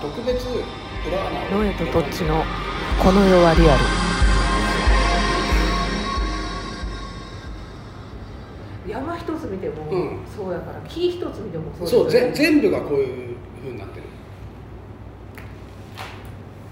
特別裏穴を野江とどっちのこの世はリアル。山一つ見てもうん。そうやから木一つ見てもそうそうぜですよね。全部がこういうふうになってる。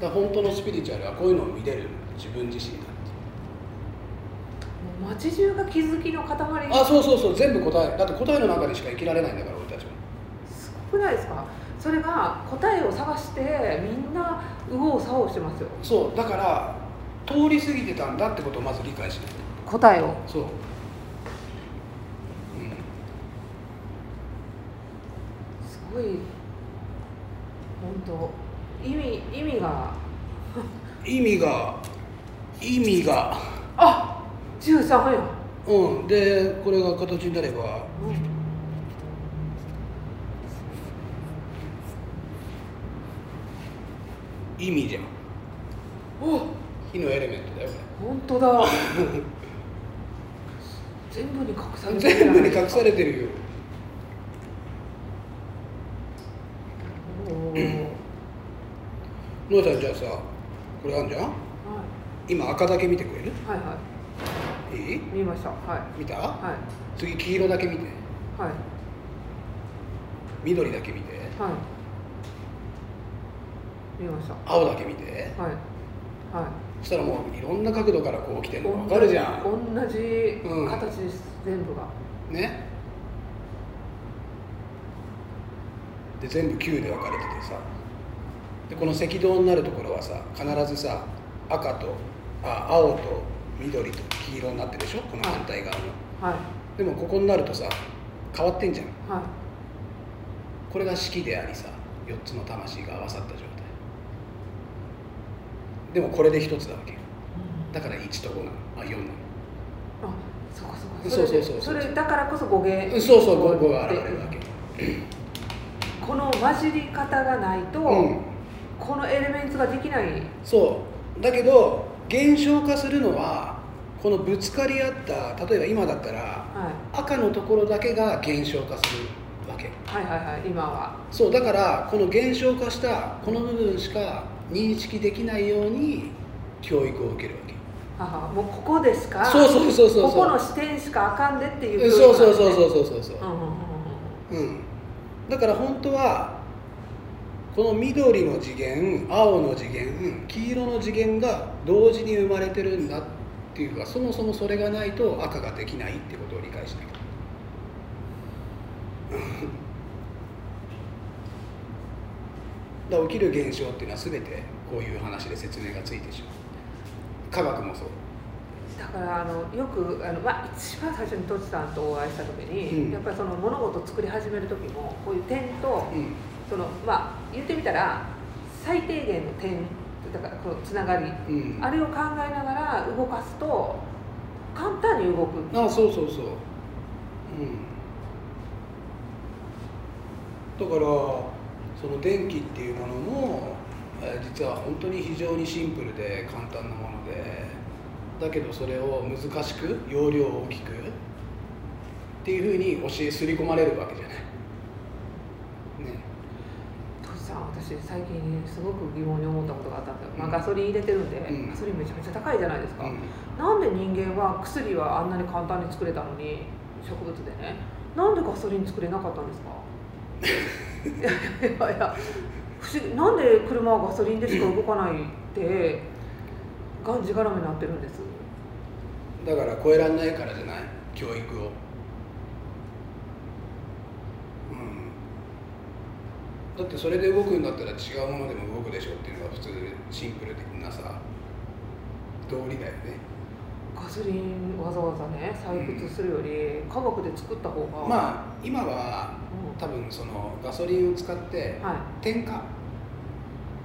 だ本当のスピリチュアルはこういうのを見れる。自分自身だもう街中が気づきの塊。あそうそうそう。全部答えだって答えの中でしか生きられないんだから俺たちはすごくないですか？それが答えを探してみんな右往左往してますよ。そうだから通り過ぎてたんだってことをまず理解しない。答えを。そう、うん、すごい。本当。意味意味が。意味が意味が。あ13やうん。でこれが形になればうん意味じゃん。お。火のエレメントだよこ本当だ。全部に隠されれてる全部に隠されてるよ。おー。のあちゃんじゃあさこれあんじゃん？は今赤だけ見てくれる？いはいはい。いい？見ました。はい。見た？はい。次黄色だけ見て。はい。緑だけ見て。はい見ました。青だけ見て。はい。はい。そしたらもういろんな角度からこう来てるの分かるじゃん。同じうん。形です、全部が。ね。で全部9で分かれててさ。でこの赤道になるところはさ必ずさ赤とあ青と緑と黄色になってるでしょ？この反対側の。はい。でもここになるとさ変わってんじゃん。はい。これが式でありさ4つの魂が合わさった状態でもこれで1つだわけよ。だから1と5なの。あ4なの。あそうかそうか。そうそうそうそれだからこそ語源うんそうそう 5, 5が現れるわけ。この混じり方がないと、うん。このエレメンツができない。そう。だけど現象化するのはこのぶつかり合った例えば今だったらはい。赤のところだけが現象化するわけ。はいはいはい今は。そうだからこの現象化したこの部分しか認識できないように教育を受けるわけ。母もうここでしか？そうそうそうそうここの視点しかあかんでっていうそうそうそううそうそうそうそう。うん。うん、だから本当はこの緑の次元青の次元黄色の次元が同時に生まれてるんだっていうかそもそもそれがないと赤ができないってことを理解しなきゃだ起きる現象っていうのは全てこういう話で説明がついてしまう。科学もそう。だからあのよくあの、まあ、一番最初にトチさんとお会いした時に、うん。やっぱりその物事を作り始める時もこういう点と、うん。そのまあ言ってみたら最低限の点だからこのつながり、うん。あれを考えながら動かすと簡単に動く。あそうそうそう。うん。だからその電気っていうものも、えー実は本当に非常にシンプルで簡単なものでだけどそれを難しく容量を大きくっていうふうに教えすり込まれるわけじゃない。ね。トシさん私最近すごく疑問に思ったことがあったんですよ、まあ、ガソリン入れてるんで、うん。ガソリンめちゃめちゃ高いじゃないですか、うん。なんで人間は薬はあんなに簡単に作れたのに植物でね。なんでガソリン作れなかったんですか？いやいやいや不思議なんで車はガソリンでしか動かないってがんじがらめになってるんです。だから超えられないからじゃない？教育を。うん。だってそれで動くんだったら違うものでも動くでしょっていうのが普通シンプル的なさ道理だよね。ガソリンわざわざね採掘するより科学で作った方が。まあ今はうん。多分そのガソリンを使ってはい。点火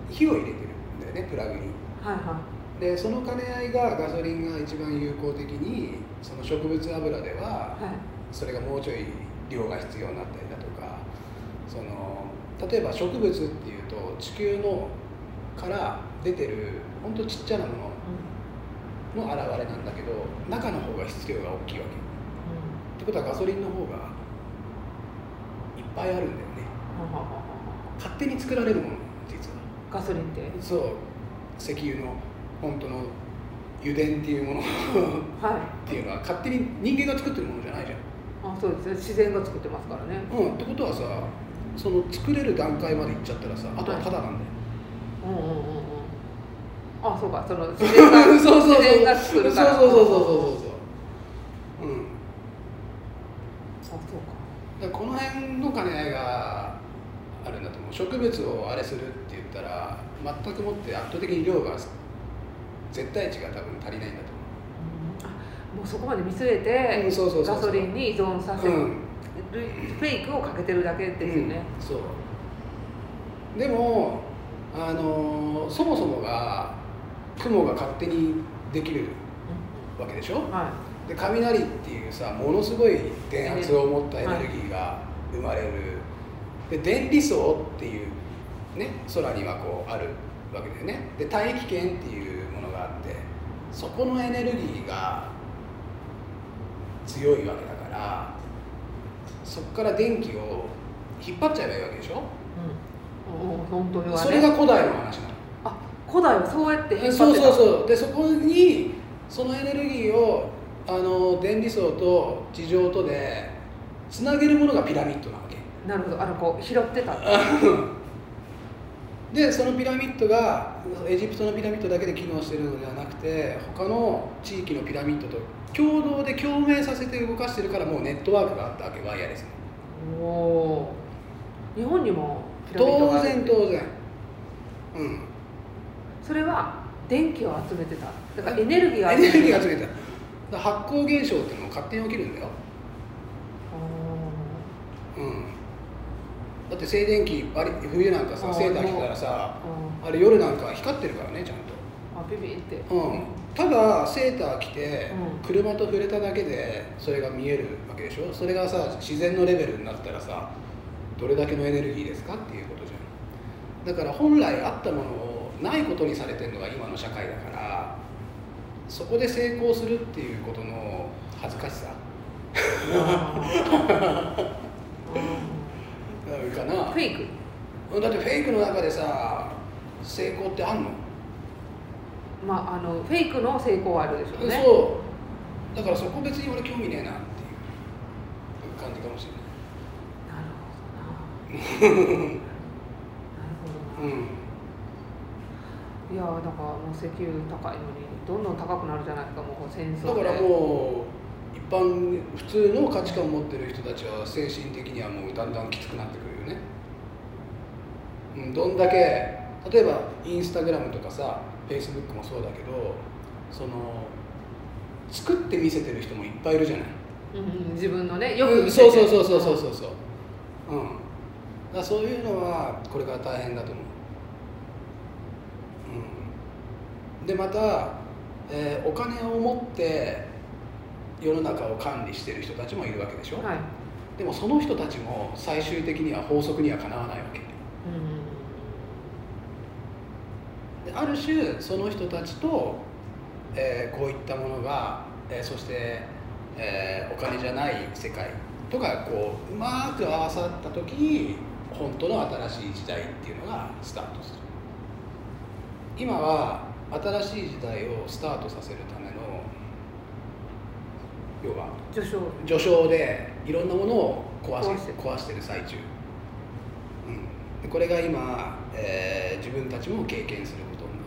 火を入れてるんだよねプラグに。はいはでその兼ね合いがガソリンが一番有効的にその植物油では、それがもうちょい量が必要になったりだとかその例えば植物っていうと地球のから出てるほんとちっちゃなものの現れなんだけど中の方が質量が大きいわけ。ってことはガソリンの方がいっぱいあるんだよね。うんはははは。勝手に作られるもの実は。ガソリンって？そう。石油の本当の油田っていうもの。っはい。ていうのは勝手に人間が作ってるものじゃないじゃん。あそうですね。自然が作ってますからね。うん、ってことはさその作れる段階まで行っちゃったらさあとはただなんだよ、うんうんうんうんあそうかその自然が そうそうそう。自然が作るから。そうそうそうそうそう。そううん。あそうだからこの辺の兼ね合いがあるんだと思う。植物をあれするって言ったら全くもって圧倒的に量が絶対値が多分足りないんだとかあもうそこまで見据えうんそうそうてそうそう。ガソリンに依存させる、思う、うんフェイクをかけてるだけですよね、うんそう。でもあのーそもそもが雲が勝手にできるわけでしょ？はで雷っていうさものすごい電圧を持ったエネルギーが生まれる、で電離層っていうね空にはこうあるわけだよね。で大気圏っていうものがあってそこのエネルギーが強いわけだからそこから電気を引っ張っちゃえばいいわけでしょ？い、うん、それが古代の話なの。あ古代はそうやって引っ張ってた。そうそうそう。でそこにそのエネルギーをあの電離層と地上とでつなげるものがピラミッドなわけ。なるほど。あのこう拾ってた。でそのピラミッドがエジプトのピラミッドだけで機能してるのではなくて他の地域のピラミッドと共同で共鳴させて動かしてるからもうネットワークがあったわけ。ワイヤレスにおおー。日本にもピラミッドが当ある。然当然。うんそれは電気を集めてた。だからエネルギーがエネルギーが集めてた。発光現象っていうのも勝手に起きるんだよ。うん。だって静電気あれ冬なんかさセーター着てたらさああれ夜なんか光ってるからねちゃんあビビって。と、うん、ただセーター着てうん。車と触れただけでそれが見えるわけでしょ？それがさ自然のレベルになったらさどれだけのエネルギーですかっていうことじゃん。だから本来あったものをないことにされてるのが今の社会だからそこで成功するっていうことの恥ずかしさ。うんかな。フェイク。だってフェイクの中でさ成功ってあんの、まああのフェイクの成功はあるでしょうね。そう。だからそこ別に俺興味ねえなっていう感じかもしれない。なるほどな。なるほどな、うんいやーだからもう石油高いのにどんどん高くなるじゃないですかもう戦争で。だからもう一般普通の価値観を持ってる人たちは精神的にはもうだんだんきつくなってくるよね、うん、どんだけ例えばインスタグラムとかさフェイスブックもそうだけどその作って見せてる人もいっぱいいるじゃない。うん、自分のねよくうん見せて。そうそうそうそうそうそうう。ん。だそういうのはこれから大変だと思う、うん、でまた、えーお金を持って世の中を管理してる人たちもいるわけでしょ、はい、でもその人たちも最終的には法則にはかなわないわけ。うん。である種その人たちと、えーこういったものが、えーそして、えーお金じゃない世界とかこううまく合わさった時に本当の新しい時代っていうのがスタートする。今は新しい時代をスタートさせるための要は序章。序章でいろんなものを壊し壊して壊してる最中、うん、でこれが今、えー自分たちも経験することになる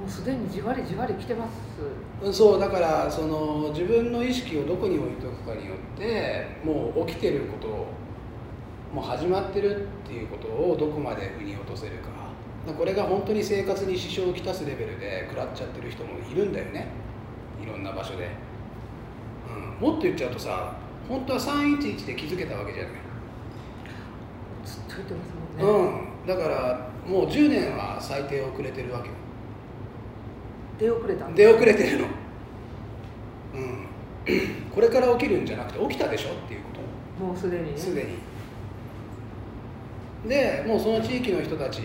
もうすでにじわりじわり来てます。そうだからその自分の意識をどこに置いとくかによってもう起きてることもう始まってるっていうことをどこまで腑に落とせるかこれが本当に生活に支障をきたすレベルで食らっちゃってる人もいるんだよね。いろんな場所で、うん、もっと言っちゃうとさ本当は311で気づけたわけじゃない。ずっと言ってますもんね、うん、だからもう10年は最低遅れてるわけよ。出遅れたん出遅れてるの。うん。これから起きるんじゃなくて起きたでしょっていうこもうすでにすでに。でもうその地域の人たち、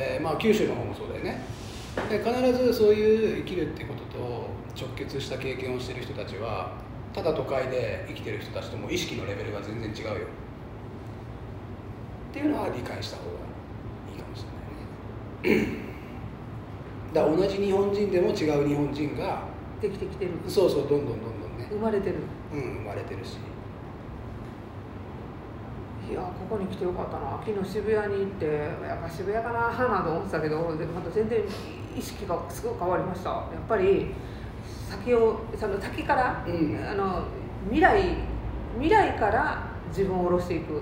えーまあ九州の方もそうだよね。で必ずそういう生きるっていうことと直結した経験をしてる人たちはただ都会で生きてる人たちとも意識のレベルが全然違うよ。っていうのは理解した方がいいかもしれないね。だから同じ日本人でも違う日本人ができてきてる。そうそうどんどんどんどんね。生まれてる。うん生まれてるしいやここに来てよかったな。昨日渋谷に行ってやっぱ渋谷かななと思ってたけどでまた全然意識がすごく変わりました。やっぱり先をその先から、うん。あの未来未来から自分を下ろしていく。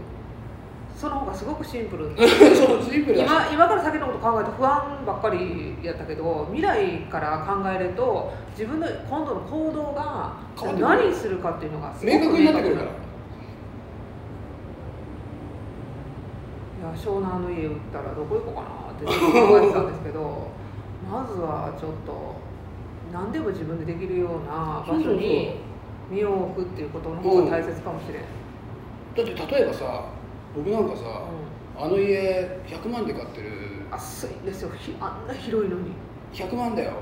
その方がすごくシンプル。今今から先のこと考えて不安ばっかりやったけど未来から考えると自分の今度の行動が何するかっていうのがすごく明確になってくるからいや湘南の家売ったらどこ行こうかなってずっと考えてたんですけどまずはちょっと何でも自分でできるような場所に身を置くっていうことの方が大切かもしれん、だって例えばさ僕なんかさ、あの家100万で買ってる。安いんですよ。ひあんな広いのに。め100万だよ。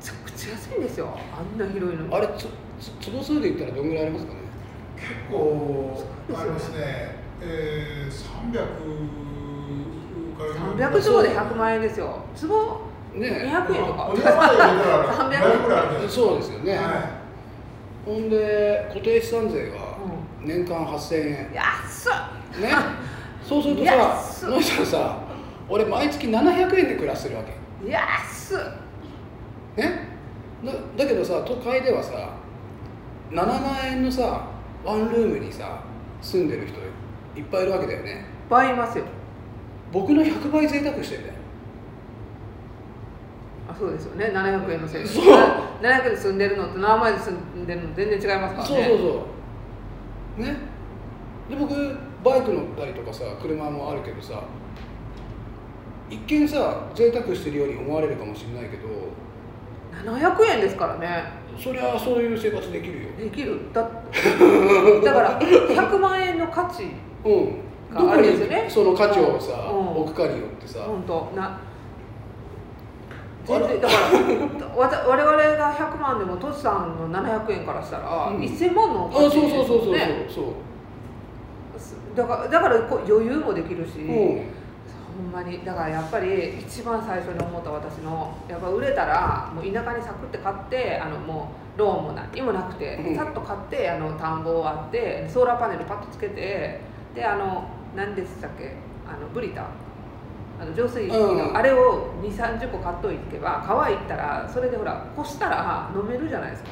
ちゃくちゃ安いんですよ。あんな広いのに。あれつつ坪数で言ったらどんぐらいありますかね？結構ありますね、えー、300から300坪で100万円ですよ。坪？ね200円とか。お庭まで入れたら300 500ぐらいあるじゃないですか。そうですよね、はほんで固定資産税がう年間8000円。ん安っ。ね？そうするとさ野井さんさ俺毎月700円で暮らしてるわけ。安っ。ね？だだけどさ都会ではさ7万円のさワンルームにさ住んでる人いっぱいいるわけだよね。倍いますよ。僕の100倍贅沢してんだよ。あそうですよね。700円のせいそう。700円で住んでるのと7万円で住んでるの全然違いますからね。そうそうそう。ね。で僕バイク乗ったりとかさ車もあるけどさ一見さ贅沢してるように思われるかもしれないけど。700円ですからねそりゃそういう生活できるよ。できる。だ だから100万円の価値うん。があるんですよね。どこにその価値をさ、うん。置くかによってさ、本当。な全然だから 我々が100万でもトシさんの700円からしたら、うん。1000万のあそうそう価値ですそうそうそう、ねそう。だからだからこう余裕もできるし、うんほんまに。だからやっぱり一番最初に思った私のやっぱ売れたらもう田舎にサクって買ってあのもうローンも何もなくて、うん。さっと買ってあの田んぼあってソーラーパネルパッとつけてであの何でしたっけあのブリタ。あの浄水器の、うん。あれを2 3 0個買っといけば川行ったらそれでほら干したら飲めるじゃないですか。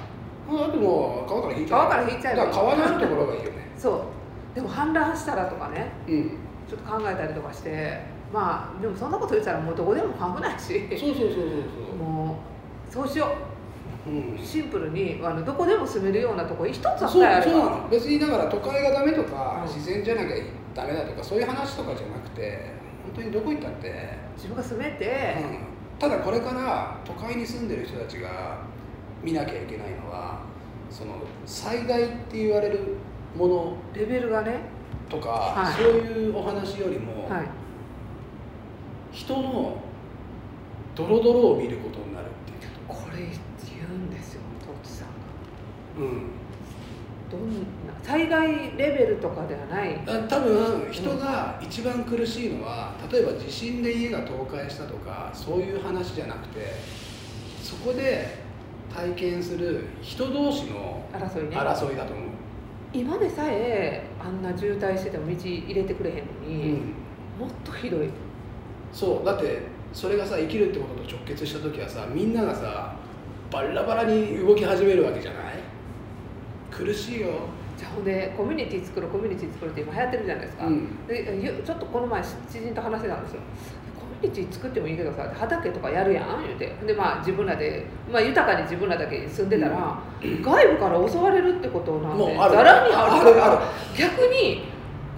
あでも川から引いちゃう川から引いちゃえばいいだから川のあるところがいいよね。そう。でも氾濫したらとかねうん。ちょっと考えたりとかしてまあでもそんなこと言ったらもうどこでも危ないし。そうそうそうそうもうそうしよそう。うん。うシンプルにあのどこでも住めるようなとこ一つあったそうらあればそうなの別にだから都会がダメとか、うん。自然じゃなきゃダメだとかそういう話とかじゃなくて本当にどこ行ったって、自分が住めて、うん、ただこれから都会に住んでる人たちが見なきゃいけないのはその災害って言われるものレベルがね。とか、はい。そういうお話よりも、はい人のドロドロを見ることになるっていう。これ言うんですよトッチさんが。うん。どんな災害レベルとかではない。あ多分人が一番苦しいのは例えば地震で家が倒壊したとかそういう話じゃなくてそこで体験する人同士の争いね。争いだと思う、今でさえあんな渋滞してても道入れてくれへんのうに、ん、もっとひどいそうだってそれがさ生きるってことと直結した時はさみんながさバラバラに動き始めるわけじゃない？苦しいよ。じゃあほんでコミュニティ作るコミュニティ作るって今流行ってるじゃないですか、うん。でゆちょっとこの前知人と話してたんですよ。コミュニティ作ってもいいけどさ畑とかやるやん？言うて。でまあ自分らで、まあ、豊かに自分らだけ住んでたら、外部から襲われるってことなんてもうあるざらにあるからあるあ逆に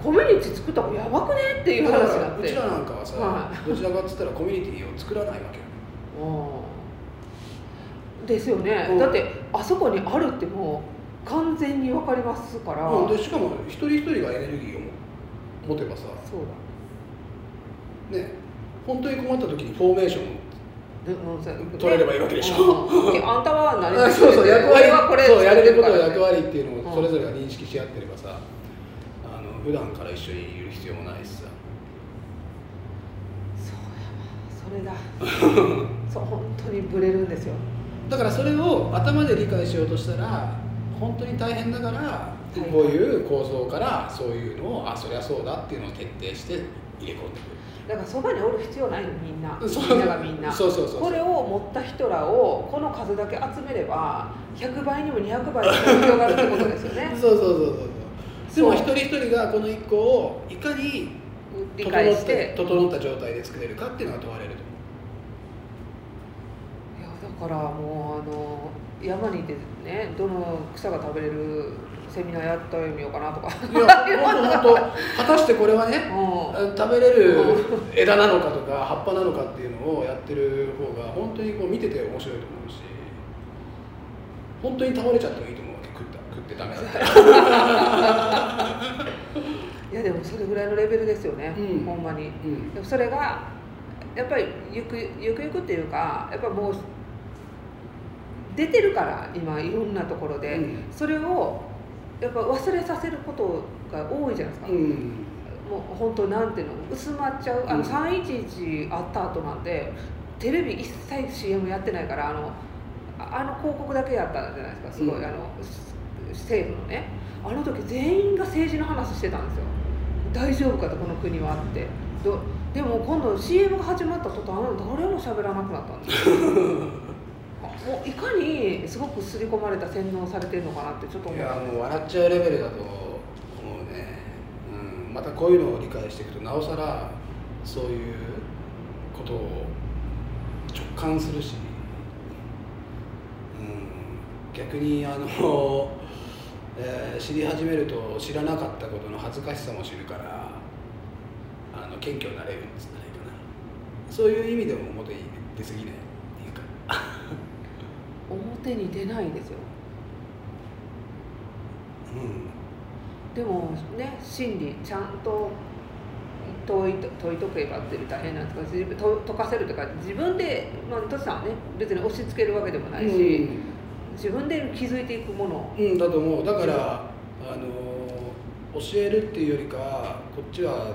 コミュニティ作った方がやばくねっていう話になって。うちらなんかはさ、はどちらかっつったらコミュニティを作らないわけよ。うんですよね、うん。だってあそこにあるってもう完全に分かりますから、うん、でしかも一人一人がエネルギーを持てばさそうだ。ね本当に困った時にフォーメーション取れればいいわけでしょ。うん。あんたは何？あそうそう役割俺はこれそうやれることは役割っていうのうん。をそれぞれが認識し合ってればさ、あの普段から一緒にいる必要もないしさそうやわ。それだ。そう本当にブレるんですよ。だからそれを頭で理解しようとしたら本当に大変だからい。こういう構造からそういうのをあそりゃそうだっていうのを徹底して入れ込んでくる。だからそばにおる必要ないのみんな。そう。みんながみんな。そうそうそうそう。これを持った人らをこの数だけ集めれば100倍にも200倍にも広がるってことですよね。そうそうそうそうそうでも一人一人がこの一個をいかに理整ってて。整った状態で作れるかっていうのが問われるといやだからもうあの山にいてねどの草が食べれるセミナーやってみようかなとか。いや本当本当果たしてこれはねう食べれる枝なのかとか葉っぱなのかっていうのをやってる方が本当にこう見てて面白いと思うし本当に倒れちゃってもいいと思う食ってダメだったいやでもそれぐらいのレベルですよね、うん。ほんまに。うん。でもそれがやっぱりゆくゆくゆくっていうかやっぱもう出てるから今いろんなところで、うん。それをやっぱ忘れさせることが多いじゃないですか、うん。もう本当なんていうの薄まっちゃうあのうん。311あった後なんてテレビ一切 CM やってないからあのああの広告だけやったじゃないですか。すごい、うん。あの政府のねあの時全員が政治の話してたんですよ。大丈夫かとこの国はって。どでも今度 CM が始まった途端誰も喋らなくなったんですよ。もういかにすごく刷り込まれた洗脳されてるのかなってちょっと思いやもう笑っちゃうレベルだと思うね、うん、またこういうのを理解していくとなおさらそういうことを直感するし、うん、逆にあの、えー知り始めると知らなかったことの恥ずかしさも知るからあの謙虚になれるんじゃないかな。そういう意味でも表に出過ぎないっていうか。表に出ないんですよ。うん。でもね真理ちゃんと問いと問いとけばっていう大変なんですが自分と解かせるとか自分でまあトシさんはね別に押し付けるわけでもないし、自分で気づいていくもの。うん、だと思う。だから、あの教えるっていうよりかこっちはこ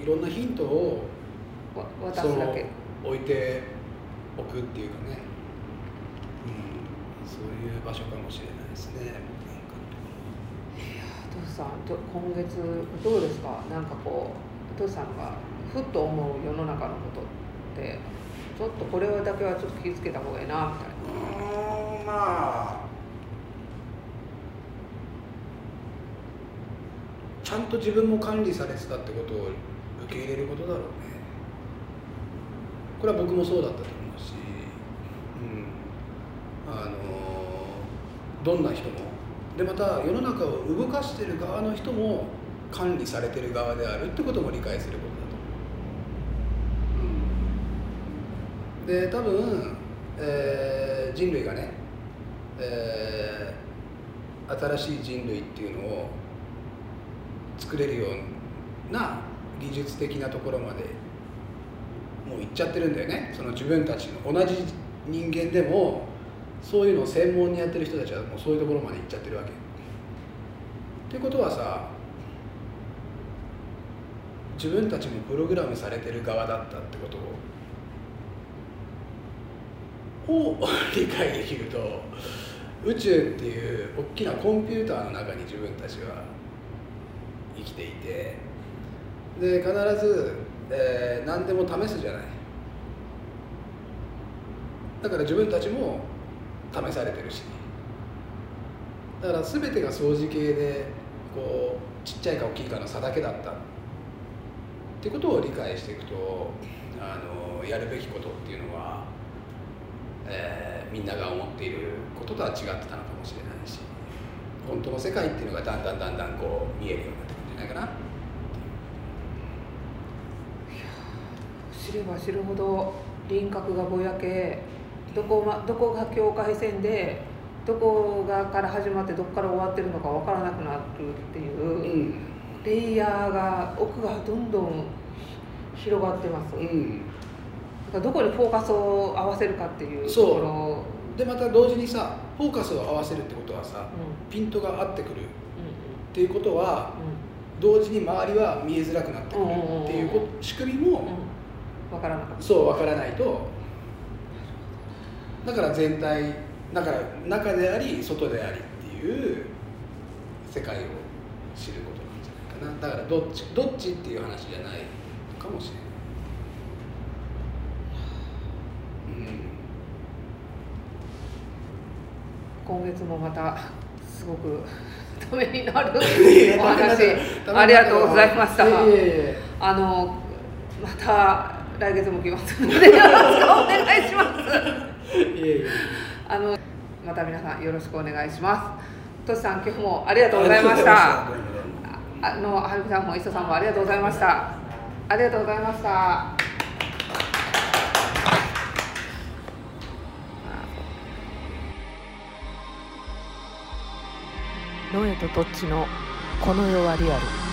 ういろんなヒントをわ渡すだけ置いておくっていうかね、うん、そういう場所かもしれないですね。さんと今月どうですか？なんかこうトシさんがふっと思う世の中のことってちょっとこれだけはちょっと気をつけた方がいいなみたいな。うんまあ。ちゃんと自分も管理されてたってことを受け入れることだろうね。これは僕もそうだったと思うし、うん、あのどんな人も。でまた世の中を動かしてる側の人も管理されてる側であるってことも理解することだと思う、うん、で多分、えー人類がね、えー新しい人類っていうのを作れるような技術的なところまでもう行っちゃってるんだよねその自分たちの同じ人間でもそういうのを専門にやってる人たちはもうそういうところまで行っちゃってるわけ。っていうことはさ自分たちもプログラムされてる側だったってことをを理解できると宇宙っていう大きなコンピューターの中に自分たちは生きていてで必ず、えー何でも試すじゃない。だから自分たちも試されてるし。だから全てが相似形でこうちっちゃいか大きいかの差だけだった。ってことを理解していくとあのやるべきことっていうのは、えーみんなが思っていることとは違ってたのかもしれないし本当の世界っていうのがだんだんだんだんこう見えるようになってくるんじゃないかな。知れば知るほど輪郭がぼやけどこ,、ま、どこが境界線でどこがから始まってどこから終わってるのか分からなくなるっていう、うん。レイヤーが奥がどんどん広がってます、だうんどこにフォーカスを合わせるかっていうとそう。ころ。でまた同時にさフォーカスを合わせるってことはさうピントが合ってくる。っんていうことはう同時に周りは見えづらくなってくる。っていうこ仕組みも、うん、分からなかった。そう分からないと。だから全体だから中であり外でありっていう世界を知ることなんじゃないかな。だからどっちどっちっていう話じゃないかもしれない。うん今月もまたすごく ためになるお話。ありがとうございました。あのまた来月も来ますのでよろしくお願いします。あのまた皆さんよろしくお願いします。としさん今日もありがとうございました。ああのはるみさんも磯さんもありがとうございました。ありがとうございましたノエとトッチのこの世はリアル。